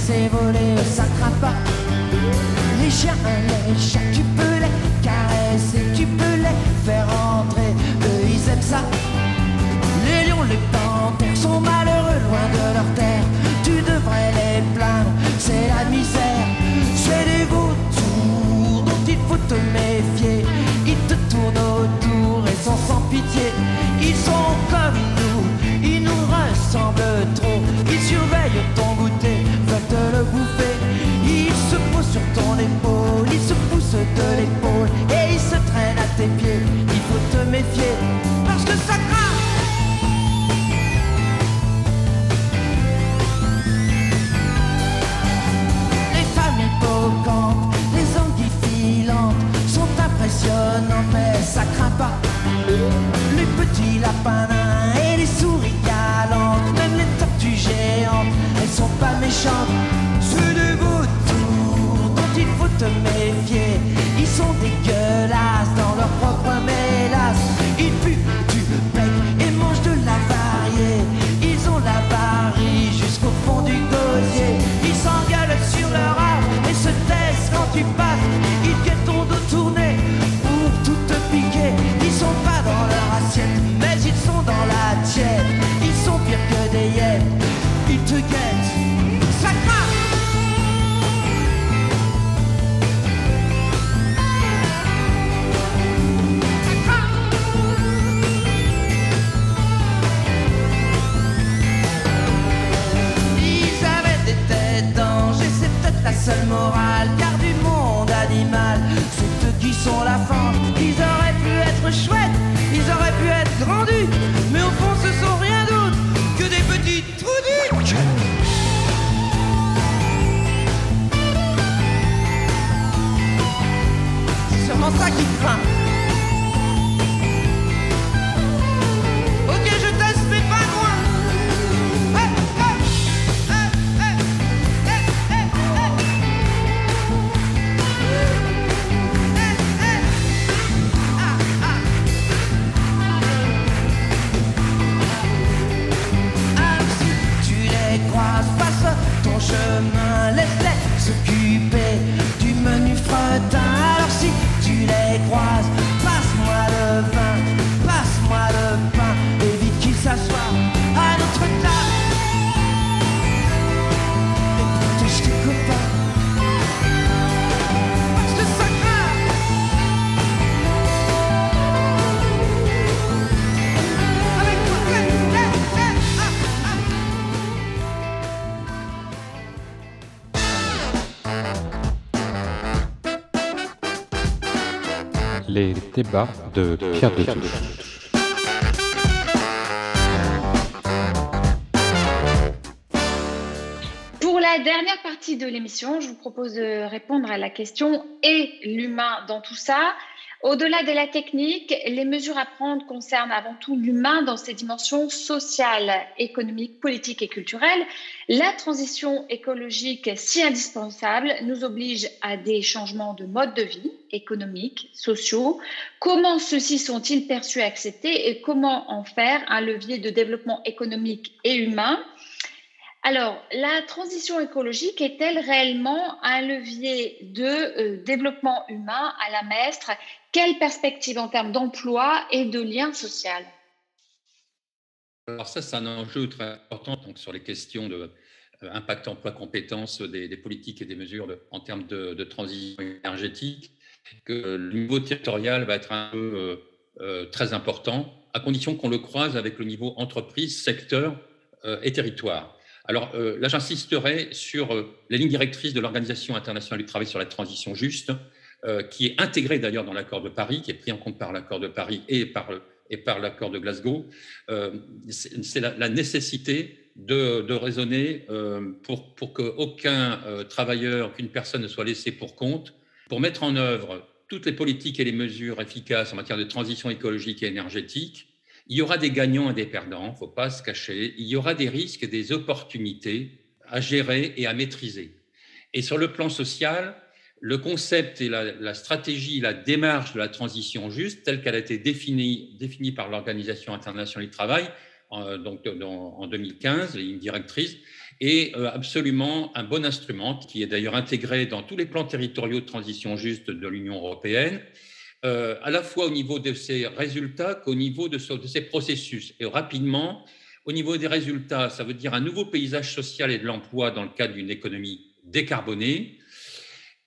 laisser voler, craint pas. Les chiens, les chats, tu peux les caresser, tu peux les faire entrer, eux ils aiment ça. Les lions, les panthères sont malheureux loin de leur terre, tu devrais les plaindre, c'est la misère. C'est des vautours dont il faut te méfier, ils te tournent autour et sont de l'épaule et ils se traînent à tes pieds. Il faut te méfier parce que ça craint. Les femmes hippocampes, les anguilles filantes sont impressionnantes, mais ça craint pas. Les petits lapins et les souris galantes, même les tortues géantes, elles sont pas méchantes. C'est des vautours dont il faut te méfier. Les débats de Pierre de la dernière partie de l'émission, je vous propose de répondre à la question et l'humain dans tout ça? Au-delà de la technique, les mesures à prendre concernent avant tout l'humain dans ses dimensions sociales, économiques, politiques et culturelles. La transition écologique, si indispensable, nous oblige à des changements de mode de vie économiques, sociaux. Comment ceux-ci sont-ils perçus et acceptés et comment en faire un levier de développement économique et humain? Alors, la transition écologique est-elle réellement un levier de euh, développement humain à la maître Quelle perspective en termes d'emploi et de lien social Alors ça, c'est un enjeu très important donc, sur les questions de euh, impact emploi compétences des, politiques et des mesures en termes de, transition énergétique, que le niveau territorial va être un peu euh, euh très important, à condition qu'on le croise avec le niveau entreprise, secteur et territoire. Alors là, j'insisterai sur euh, les lignes directrices de l'Organisation internationale du travail sur la transition juste, qui est intégrée d'ailleurs dans l'accord de Paris, qui est pris en compte par l'accord de Paris et par, et par l'accord de Glasgow. Euh, C'est la, nécessité de, de raisonner euh, pour, pour qu'aucun euh, travailleur, qu'une personne ne soit laissée pour compte, pour mettre en œuvre toutes les politiques et les mesures efficaces en matière de transition écologique et énergétique il y aura des gagnants et des perdants, il ne faut pas se cacher. Il y aura des risques et des opportunités à gérer et à maîtriser. Et sur le plan social, le concept et la, stratégie, la démarche de la transition juste, telle qu'elle a été définie, par l'Organisation internationale du travail en, donc, en 2015, les lignes directrices, est euh, absolument un bon instrument qui est d'ailleurs intégré dans tous les plans territoriaux de transition juste de l'Union européenne euh, à la fois au niveau de ses résultats qu'au niveau de ses processus. Et rapidement, au niveau des résultats, ça veut dire un nouveau paysage social et de l'emploi dans le cadre d'une économie décarbonée.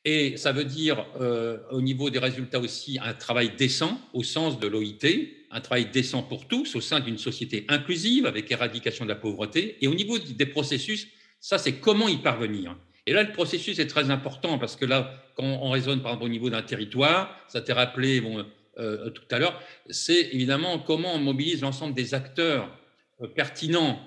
Et ça veut dire, euh, au niveau des résultats aussi, un travail décent au sens de l'OIT, un travail décent pour tous au sein d'une société inclusive avec éradication de la pauvreté. Et au niveau des processus, ça, c'est comment y parvenir. Et là, le processus est très important parce que là, quand on raisonne par exemple au niveau d'un territoire, ça t'est rappelé euh, tout à l'heure, c'est évidemment comment on mobilise l'ensemble des acteurs euh, pertinents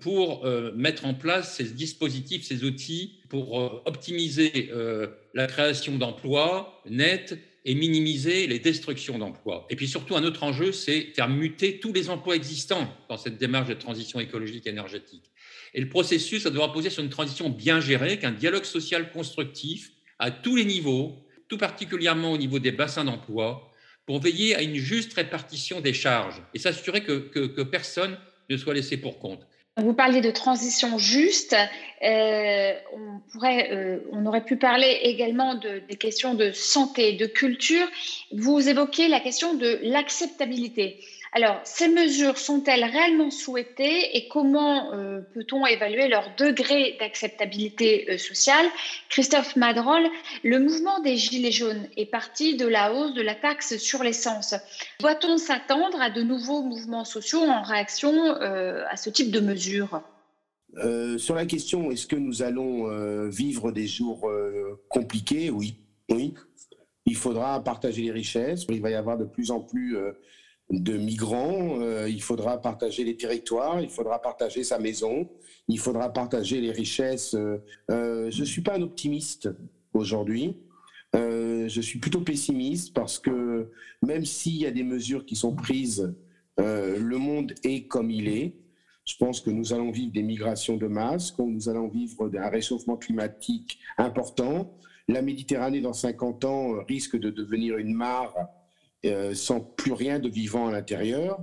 pour euh, mettre en place ces dispositifs, ces outils pour euh, optimiser euh, la création d'emplois nets et minimiser les destructions d'emplois. Et puis surtout, un autre enjeu, c'est faire muter tous les emplois existants dans cette démarche de transition écologique et énergétique. Et le processus, ça doit reposer sur une transition bien gérée, qu'un dialogue social constructif à tous les niveaux, tout particulièrement au niveau des bassins d'emploi, pour veiller à une juste répartition des charges et s'assurer que, personne ne soit laissé pour compte. Vous parliez de transition juste. Euh, on, pourrait, euh, on aurait pu parler également de, des questions de santé, de culture. Vous évoquez la question de l'acceptabilité. Alors, ces mesures sont-elles réellement souhaitées et comment euh, peut-on évaluer leur degré d'acceptabilité euh, sociale? Christophe Madrol, le mouvement des Gilets jaunes est parti de la hausse de la taxe sur l'essence. Doit-on s'attendre à de nouveaux mouvements sociaux en réaction euh, à ce type de mesures? Sur la question, est-ce que nous allons vivre des jours compliqués? Oui, oui. Il faudra partager les richesses. Il va y avoir de plus en plus de migrants, euh, il faudra partager les territoires, il faudra partager sa maison, il faudra partager les richesses. Euh, je ne suis pas un optimiste aujourd'hui. Euh, je suis plutôt pessimiste parce que même s'il y a des mesures qui sont prises, le monde est comme il est. Je pense que nous allons vivre des migrations de masse, que nous allons vivre un réchauffement climatique important. La Méditerranée, dans 50 ans, risque de devenir une mare euh, sans plus rien de vivant à l'intérieur.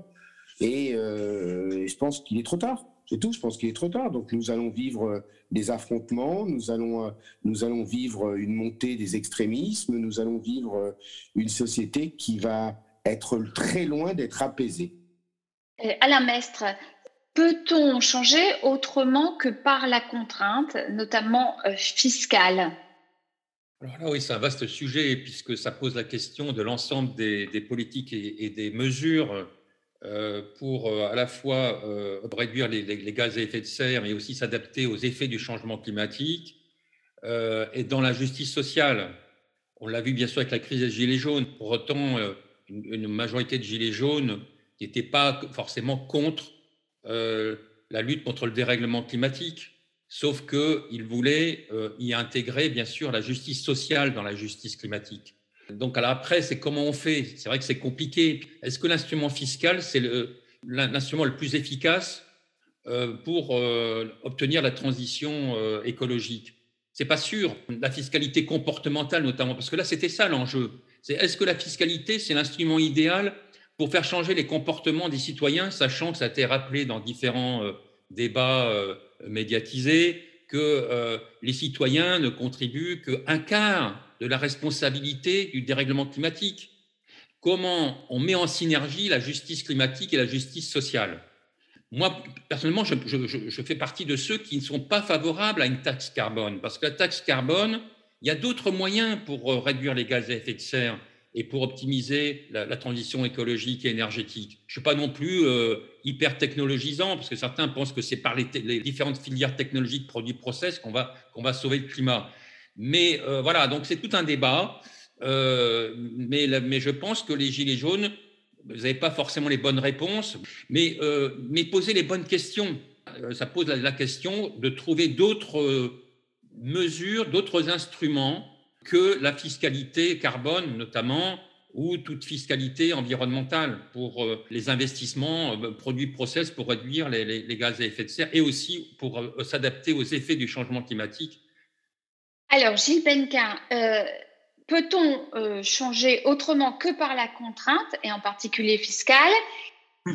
Et, euh, et, je pense qu'il est trop tard. C'est tout, je pense qu'il est trop tard. Donc nous allons vivre des affrontements, nous allons, euh, nous allons vivre une montée des extrémismes, nous allons vivre une société qui va être très loin d'être apaisée. Alain Mestre, peut-on changer autrement que par la contrainte, notamment fiscale? Alors là, oui, c'est un vaste sujet puisque ça pose la question de l'ensemble des, politiques et, des mesures euh, pour euh, à la fois euh, réduire les, gaz à effet de serre, mais aussi s'adapter aux effets du changement climatique. Et dans la justice sociale, on l'a vu bien sûr avec la crise des Gilets jaunes. Pour autant, euh, une majorité de gilets jaunes qui n'étaient pas forcément contre la lutte contre le dérèglement climatique, sauf qu'ils voulaient y intégrer, bien sûr, la justice sociale dans la justice climatique. Donc, après, c'est comment on fait? C'est vrai que c'est compliqué. Est-ce que l'instrument fiscal, c'est l'instrument le, plus efficace euh, pour euh, obtenir la transition euh, écologique? C'est pas sûr. La fiscalité comportementale, notamment, parce que là, c'était ça l'enjeu. C'est est-ce que la fiscalité, c'est l'instrument idéal pour faire changer les comportements des citoyens, sachant que ça a été rappelé dans différents débats médiatisés, que les citoyens ne contribuent qu'un quart de la responsabilité du dérèglement climatique. Comment on met en synergie la justice climatique et la justice sociale? Moi, personnellement, je, fais partie de ceux qui ne sont pas favorables à une taxe carbone, parce que la taxe carbone, il y a d'autres moyens pour euh, réduire les gaz à effet de serre et pour optimiser la, transition écologique et énergétique. Je ne suis pas non plus euh, hyper technologisant, parce que certains pensent que c'est par les, différentes filières technologiques, produits, process qu'on va, qu'on va sauver le climat. Mais euh, voilà, donc c'est tout un débat. Euh, mais, mais, je pense que les Gilets jaunes, vous n'avez pas forcément les bonnes réponses, mais, mais poser les bonnes questions. Ça pose la, question de trouver d'autres mesures, d'autres instruments que la fiscalité carbone, notamment, ou toute fiscalité environnementale pour les investissements, produits process pour réduire les, les, gaz à effet de serre et aussi pour s'adapter aux effets du changement climatique alors, Gilles Benquin, euh, peut-on euh, changer autrement que par la contrainte, et en particulier fiscale?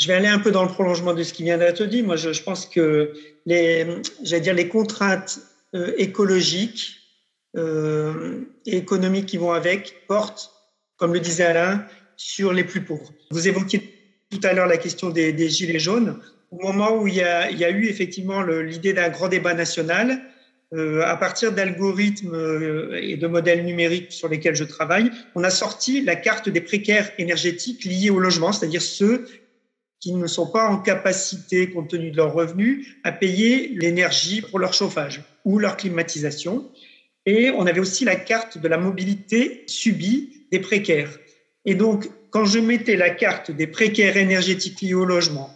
Je vais aller un peu dans le prolongement de ce qui vient d'être dit. Moi, je, pense que les, dire, les contraintes euh, écologiques et économiques qui vont avec portent, comme le disait Alain, sur les plus pauvres. Vous évoquiez tout à l'heure la question des, gilets jaunes. Au moment où il y a, il y a eu effectivement l'idée d'un grand débat national, euh, à partir d'algorithmes euh, et de modèles numériques sur lesquels je travaille, on a sorti la carte des précaires énergétiques liés au logement, c'est-à-dire ceux qui ne sont pas en capacité, compte tenu de leurs revenus, à payer l'énergie pour leur chauffage ou leur climatisation. Et on avait aussi la carte de la mobilité subie des précaires. Et donc, quand je mettais la carte des précaires énergétiques liés au logement,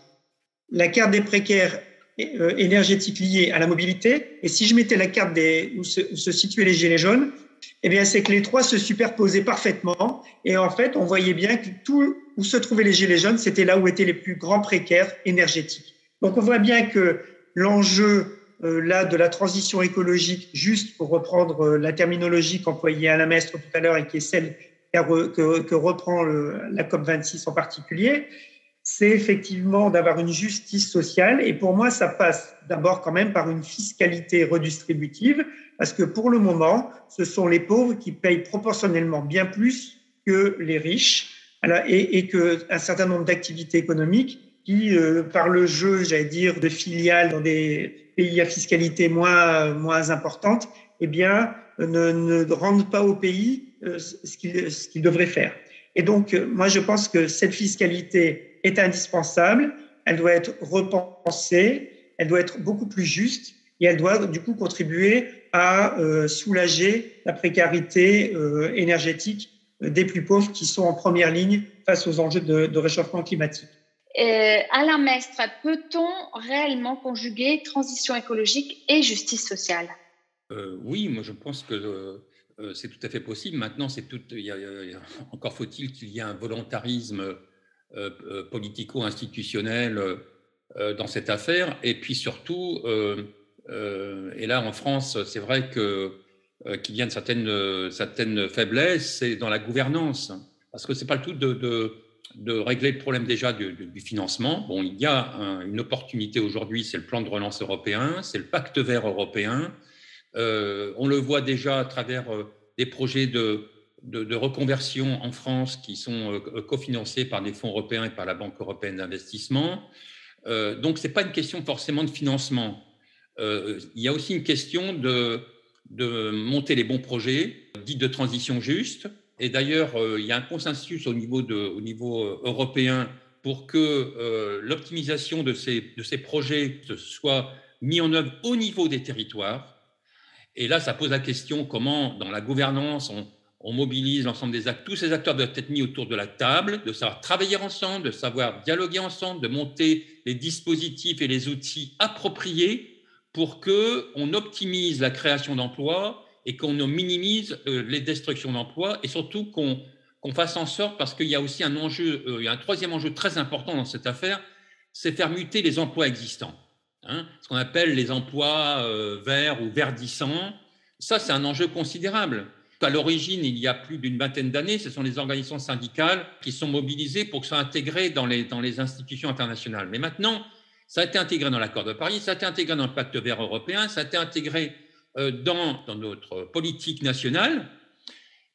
la carte des précaires euh, énergétique liée à la mobilité. Et si je mettais la carte des, où, se, où se situaient les gilets jaunes, eh bien, c'est que les trois se superposaient parfaitement. Et en fait, on voyait bien que tout où se trouvaient les gilets jaunes, c'était là où étaient les plus grands précaires énergétiques. Donc, on voit bien que l'enjeu là de la transition écologique, juste pour reprendre euh, la terminologie qu'employait Alain Mestre tout à l'heure et qui est celle que, reprend la COP 26 en particulier, c'est effectivement d'avoir une justice sociale. Et pour moi, ça passe d'abord quand même par une fiscalité redistributive, parce que pour le moment, ce sont les pauvres qui payent proportionnellement bien plus que les riches, et, et qu'un certain nombre d'activités économiques qui, euh, par le jeu, j'allais dire, de filiales dans des pays à fiscalité moins, moins importante, eh bien, ne, ne rendent pas au pays euh, ce qu'ils devraient faire. Et donc, euh, moi, je pense que cette fiscalité est indispensable, elle doit être repensée, elle doit être beaucoup plus juste et elle doit du coup contribuer à euh, soulager la précarité énergétique des plus pauvres qui sont en première ligne face aux enjeux de, réchauffement climatique. Euh, Alain Mestre, peut-on réellement conjuguer transition écologique et justice sociale? Oui, moi je pense que c'est tout à fait possible. Maintenant, encore faut-il qu'il y ait un volontarisme euh, euh, politico-institutionnel euh, dans cette affaire. Et puis surtout, et là en France, c'est vrai qu'il y a une certaine, certaine faiblesse, c'est dans la gouvernance. Parce que ce n'est pas le tout de, régler le problème déjà du, financement. Bon, il y a une opportunité aujourd'hui, c'est le plan de relance européen, c'est le pacte vert européen. on le voit déjà à travers des projets de, de, reconversion en France qui sont euh, cofinancés par des fonds européens et par la Banque européenne d'investissement. Euh, donc, ce n'est pas une question forcément de financement. Euh, il y a aussi une question de, de monter les bons projets, dits de transition juste. Et d'ailleurs, il y a un consensus au niveau, niveau européen pour que l'optimisation de ces, projets soit mise en œuvre au niveau des territoires. Et là, ça pose la question comment, dans la gouvernance, on, mobilise l'ensemble des acteurs. Tous ces acteurs doivent être mis autour de la table, de savoir travailler ensemble, de savoir dialoguer ensemble, de monter les dispositifs et les outils appropriés pour que on optimise la création d'emplois et qu'on minimise euh, les destructions d'emplois et surtout qu'on fasse en sorte, parce qu'il y a aussi un enjeu, euh, il y a un troisième enjeu très important dans cette affaire, c'est faire muter les emplois existants. Hein, ce qu'on appelle les emplois euh, verts ou verdissants. Ça, c'est un enjeu considérable. À l'origine, il y a plus d'une vingtaine d'années, ce sont les organisations syndicales qui sont mobilisées pour que ça soit intégré dans les, dans les institutions internationales. Mais maintenant, ça a été intégré dans l'accord de Paris, ça a été intégré dans le pacte vert européen, ça a été intégré dans, dans notre politique nationale.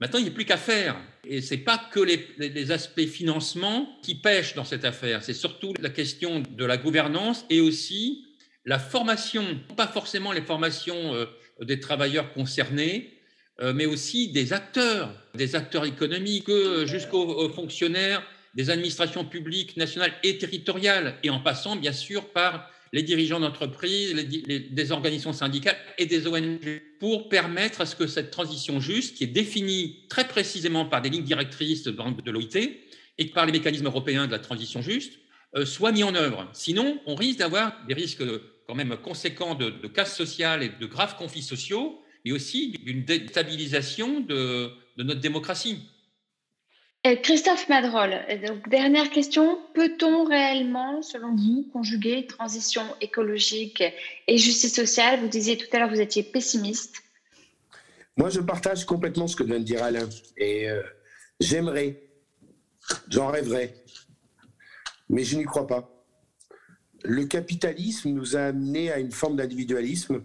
Maintenant, il n'y a plus qu'à faire. Et ce n'est pas que les, aspects financement qui pêchent dans cette affaire, c'est surtout la question de la gouvernance et aussi la formation, pas forcément les formations euh, des travailleurs concernés, euh, mais aussi des acteurs, des acteurs économiques, euh, jusqu'aux fonctionnaires des administrations publiques nationales et territoriales, et en passant bien sûr par les dirigeants d'entreprise, des organisations syndicales et des ONG, pour permettre à ce que cette transition juste, qui est définie très précisément par des lignes directrices de l'OIT et par les mécanismes européens de la transition juste, soit mise en œuvre. Sinon, on risque d'avoir des risques quand même conséquent de, casse sociale et de graves conflits sociaux, mais aussi d'une déstabilisation de, notre démocratie. Christophe Madrol, donc dernière question. Peut-on réellement, selon vous, conjuguer transition écologique et justice sociale? Vous disiez tout à l'heure, vous étiez pessimiste. Moi, je partage complètement ce que vient de dire Alain. Et euh, j'aimerais, j'en rêverais, mais je n'y crois pas le capitalisme nous a amené à une forme d'individualisme.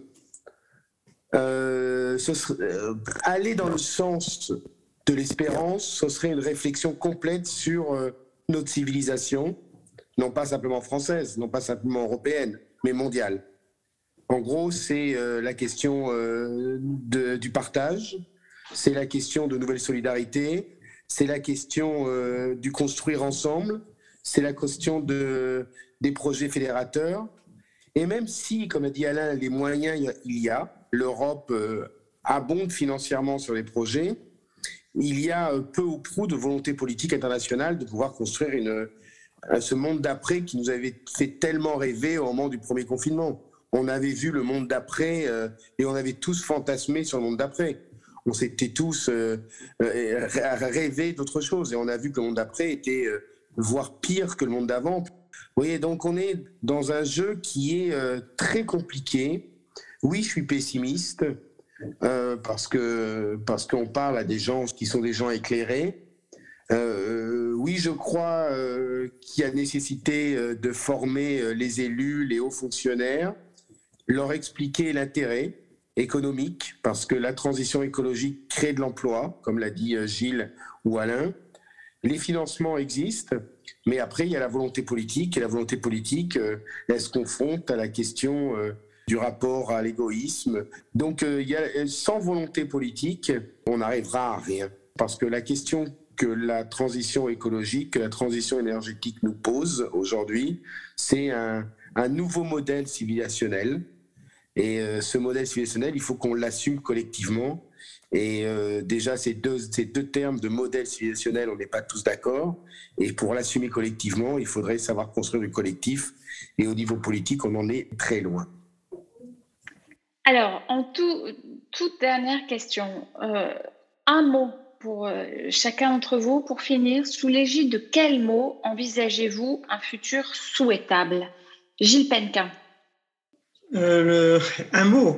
Euh, euh, aller dans le sens de l'espérance, ce serait une réflexion complète sur euh, notre civilisation, non pas simplement française, non pas simplement européenne, mais mondiale. En gros, c'est la question du partage, c'est la question de nouvelles solidarités, c'est la question du construire ensemble, c'est la question de des projets fédérateurs. Et même si, comme a dit Alain, les moyens il y a, l'Europe euh, abonde financièrement sur les projets, il y a peu ou prou de volonté politique internationale de pouvoir construire euh, ce monde d'après qui nous avait fait tellement rêver au moment du premier confinement. On avait vu le monde d'après euh, et on avait tous fantasmé sur le monde d'après. On s'était tous rêvé d'autre chose et on a vu que le monde d'après était voire pire que le monde d'avant. Oui, donc on est dans un jeu qui est euh, très compliqué. Oui, je suis pessimiste euh, parce que parce qu'on parle à des gens qui sont des gens éclairés. Euh, oui, je crois qu'il y a nécessité de former les élus, les hauts fonctionnaires, leur expliquer l'intérêt économique, parce que la transition écologique crée de l'emploi, comme l'a dit Gilles ou Alain. Les financements existent. Mais après, il y a la volonté politique, et la volonté politique, euh, elle se confronte à la question euh, du rapport à l'égoïsme. Donc, euh, y a, sans volonté politique, on n'arrivera à rien. Parce que la question que la transition écologique, que la transition énergétique nous pose aujourd'hui, c'est un, un, nouveau modèle civilisationnel. Et ce modèle civilisationnel, il faut qu'on l'assume collectivement et euh, déjà, ces deux, ces deux termes de modèle civilisationnel, on n'est pas tous d'accord. Et pour l'assumer collectivement, il faudrait savoir construire du collectif. Et au niveau politique, on en est très loin. Alors, en tout, toute dernière question, euh, un mot pour euh, chacun d'entre vous pour finir. Sous l'égide de quel mot envisagez-vous un futur souhaitable? Gilles Penquin. un mot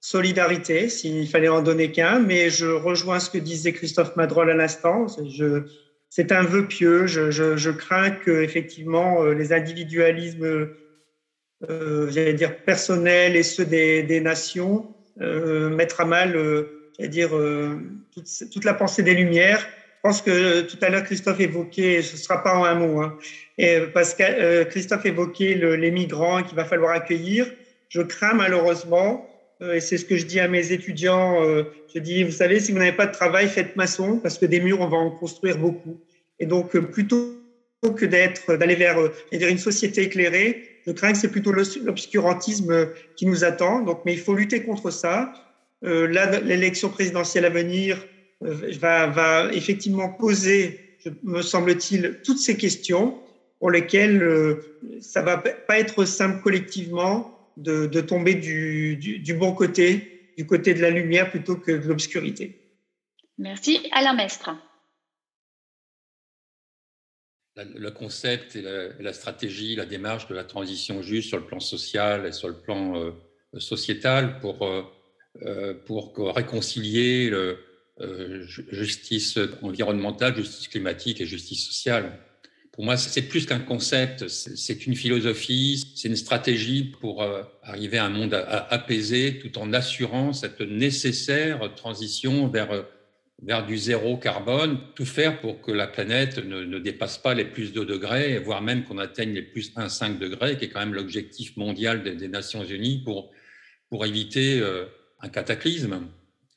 solidarité, s'il fallait en donner qu'un, mais je rejoins ce que disait Christophe Madrol à l'instant. C'est un vœu pieux. Je, je, crains que effectivement euh, les individualismes, euh, j'allais dire personnels et ceux des, des nations, euh, mettent à mal, euh, dire toute, toute, la pensée des Lumières. Je pense que tout à l'heure Christophe évoquait, ce sera pas en un mot, hein, et parce que Christophe évoquait le, les migrants qu'il va falloir accueillir. Je crains malheureusement euh, et c'est ce que je dis à mes étudiants. Euh, je dis, vous savez, si vous n'avez pas de travail, faites maçon, parce que des murs, on va en construire beaucoup. Et donc, euh, que d'être, d'aller vers une société éclairée, je crains que c'est plutôt l'obscurantisme qui nous attend. Donc, mais il faut lutter contre ça. Euh, l'élection présidentielle à venir, va, effectivement poser, me semble-t-il, toutes ces questions pour lesquelles ça va pas être simple collectivement de, tomber du, du, bon côté, du côté de la lumière plutôt que de l'obscurité. Merci. Alain Mestre. Le concept et la, stratégie, la démarche de la transition juste sur le plan social et sur le plan euh, sociétal pour, euh, euh, pour réconcilier le, justice environnementale, justice climatique et justice sociale. Pour moi, c'est plus qu'un concept, c'est une philosophie, c'est une stratégie pour arriver à un monde apaisé tout en assurant cette nécessaire transition vers vers du zéro carbone, tout faire pour que la planète ne, dépasse pas les plus 2 degrés, voire même qu'on atteigne les plus 1,5 degrés, qui est quand même l'objectif mondial des, Nations Unies pour, pour éviter euh, un cataclysme,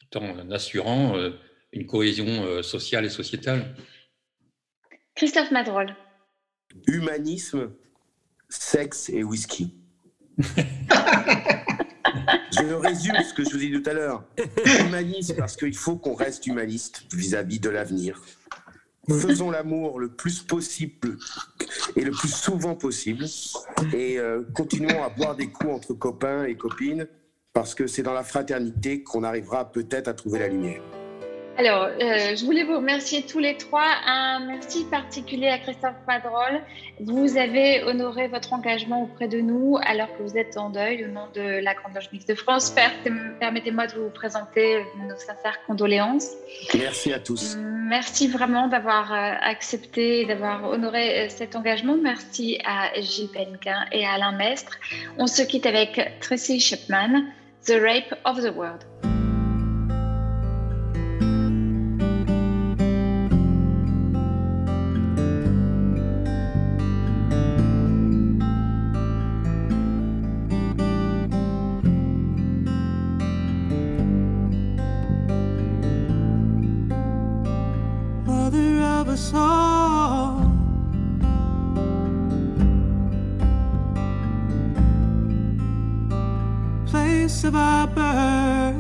tout en assurant euh, une cohésion euh, sociale et sociétale. Christophe Madrol. Humanisme, sexe et whisky. Je résume ce que je vous ai dit tout à l'heure. Humaniste parce qu'il faut qu'on reste humaniste vis-à-vis de l'avenir. Faisons l'amour le plus possible et le plus souvent possible. Et euh, continuons à boire des coups entre copains et copines parce que c'est dans la fraternité qu'on arrivera peut-être à trouver la lumière. Alors, euh, je voulais vous remercier tous les trois. Un merci particulier à Christophe Madrol. Vous avez honoré votre engagement auprès de nous alors que vous êtes en deuil au nom de la Grande Loge Mixte de France. Permettez-moi de vous présenter nos sincères condoléances. Merci à tous. Merci vraiment d'avoir euh, accepté et d'avoir honoré euh, cet engagement. Merci à Gilles Penquin et à Alain Mestre. On se quitte avec Tracy Chapman, The Rape of the World. Of our birth.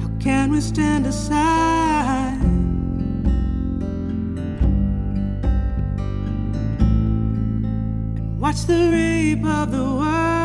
How can we stand aside? and Watch the rape of the world.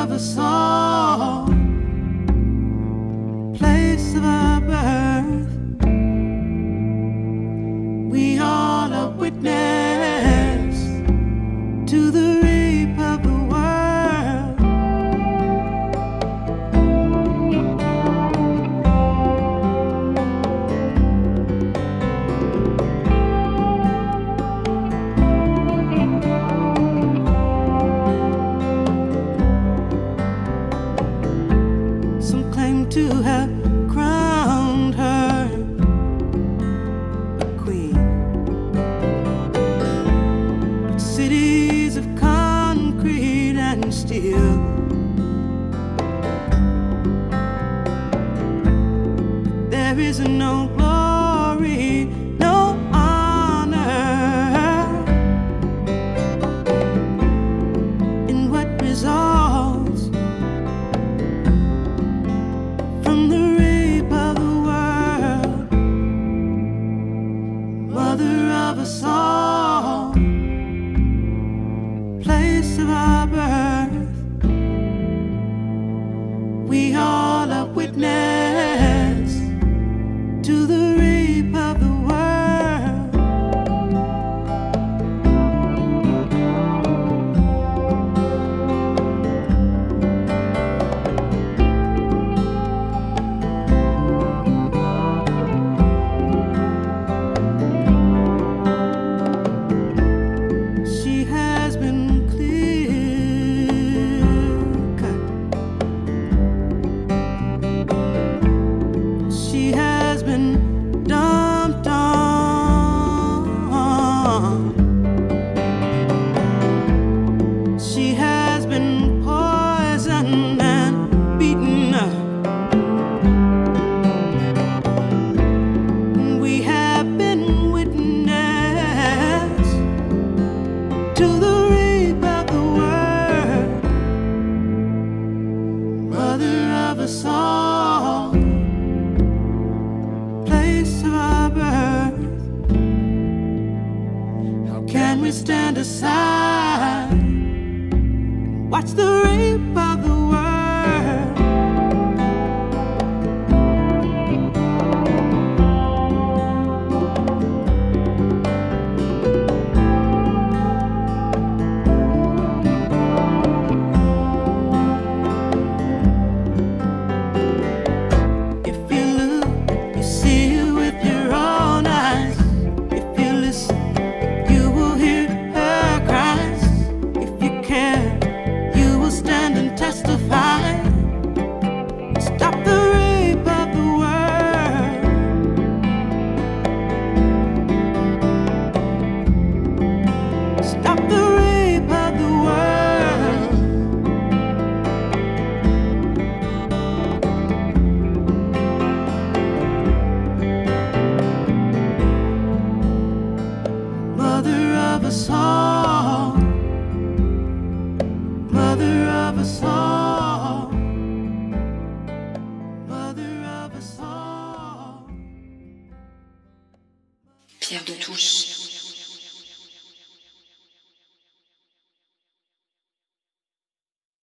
of a song, place of a